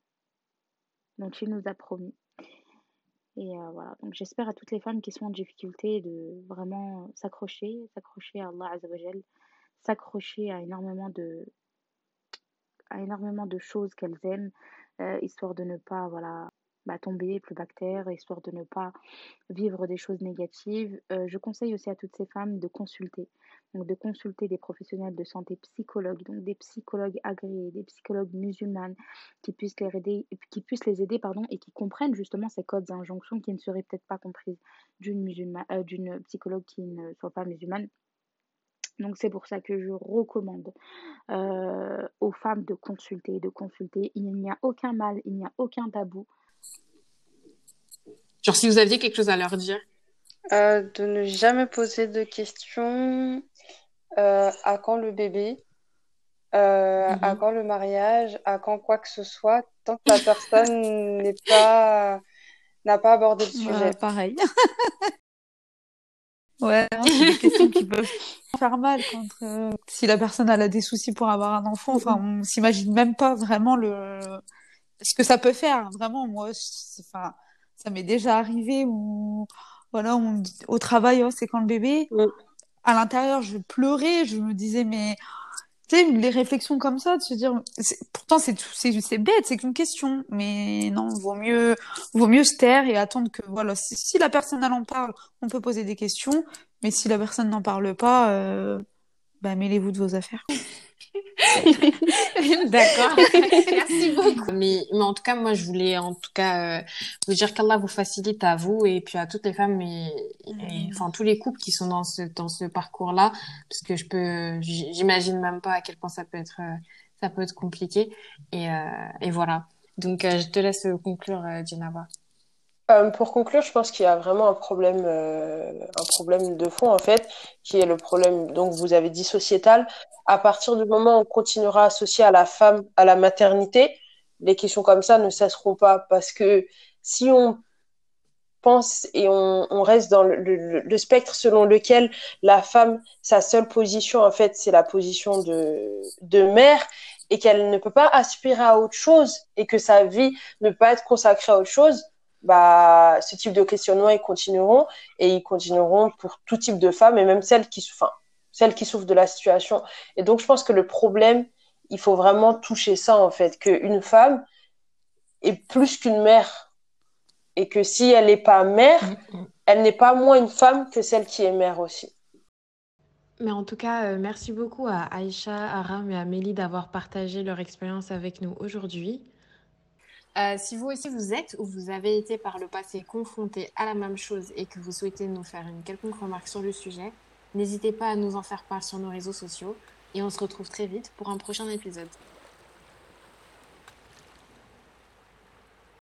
S5: dont il nous a promis. Et euh, voilà, donc j'espère à toutes les femmes qui sont en difficulté de vraiment s'accrocher, s'accrocher à Allah Azzawajal, s'accrocher à énormément de à énormément de choses qu'elles aiment, euh, histoire de ne pas voilà bah, tomber plus bactère, histoire de ne pas vivre des choses négatives. je conseille aussi à toutes ces femmes de consulter donc de consulter des professionnels de santé psychologues, donc des psychologues agréés, des psychologues musulmanes qui puissent les aider, qui puissent les aider pardon, et qui comprennent justement ces codes d'injonction qui ne seraient peut-être pas comprises d'une musulmane, euh, d'une psychologue qui ne soit pas musulmane. Donc c'est pour ça que je recommande euh, aux femmes de consulter, de consulter. Il n'y a aucun mal, il n'y a aucun tabou.
S2: Genre si vous aviez quelque chose à leur dire.
S4: Euh, de ne jamais poser de questions euh, à quand le bébé, euh, à mhm. quand le mariage, à quand quoi que ce soit, tant que la [laughs] personne n'est pas n'a pas abordé le sujet.
S3: pareil. [laughs] ouais, c'est des questions qui peuvent [laughs] faire mal quand euh, si la personne elle a des soucis pour avoir un enfant. Enfin, on s'imagine même pas vraiment le ce que ça peut faire. Vraiment, moi, enfin, ça m'est déjà arrivé où voilà, on, au travail, oh, c'est quand le bébé. À l'intérieur, je pleurais, je me disais, mais tu sais, les réflexions comme ça, de se dire, pourtant c'est bête, c'est qu'une question, mais non, vaut mieux vaut mieux se taire et attendre que voilà, si, la personne elle en parle, on peut poser des questions, mais si la personne n'en parle pas, euh, bah mêlez-vous de vos affaires. [laughs]
S2: D'accord. Merci beaucoup. Mais, mais en tout cas, moi, je voulais en tout cas euh, vous dire qu'Allah vous facilite à vous et puis à toutes les femmes et, enfin tous les couples qui sont dans ce dans ce parcours-là, parce que je peux, j'imagine même pas à quel point ça peut être euh, ça peut être compliqué et euh, et voilà. Donc, je te laisse conclure, Dinawa.
S1: Euh, pour conclure, je pense qu'il y a vraiment un problème, euh, un problème de fond en fait, qui est le problème, donc vous avez dit sociétal. À partir du moment où on continuera à associer à la femme, à la maternité, les questions comme ça ne cesseront pas parce que si on pense et on, reste dans le, spectre selon lequel la femme, sa seule position en fait, c'est la position de mère et qu'elle ne peut pas aspirer à autre chose et que sa vie ne peut pas être consacrée à autre chose, bah, ce type de questionnement, ils continueront et ils continueront pour tout type de femmes et même celles qui, enfin, celles qui souffrent de la situation. Et donc, je pense que le problème, il faut vraiment toucher ça, en fait, qu'une femme est plus qu'une mère et que si elle n'est pas mère, elle n'est pas moins une femme que celle qui est mère aussi.
S6: Mais en tout cas, euh, merci beaucoup à Aïcha, Aram et Amélie d'avoir partagé leur expérience avec nous aujourd'hui.
S2: Euh, si vous aussi vous êtes ou vous avez été par le passé confronté à la même chose et que vous souhaitez nous faire une quelconque remarque sur le sujet, n'hésitez pas à nous en faire part sur nos réseaux sociaux et on se retrouve très vite pour un prochain épisode.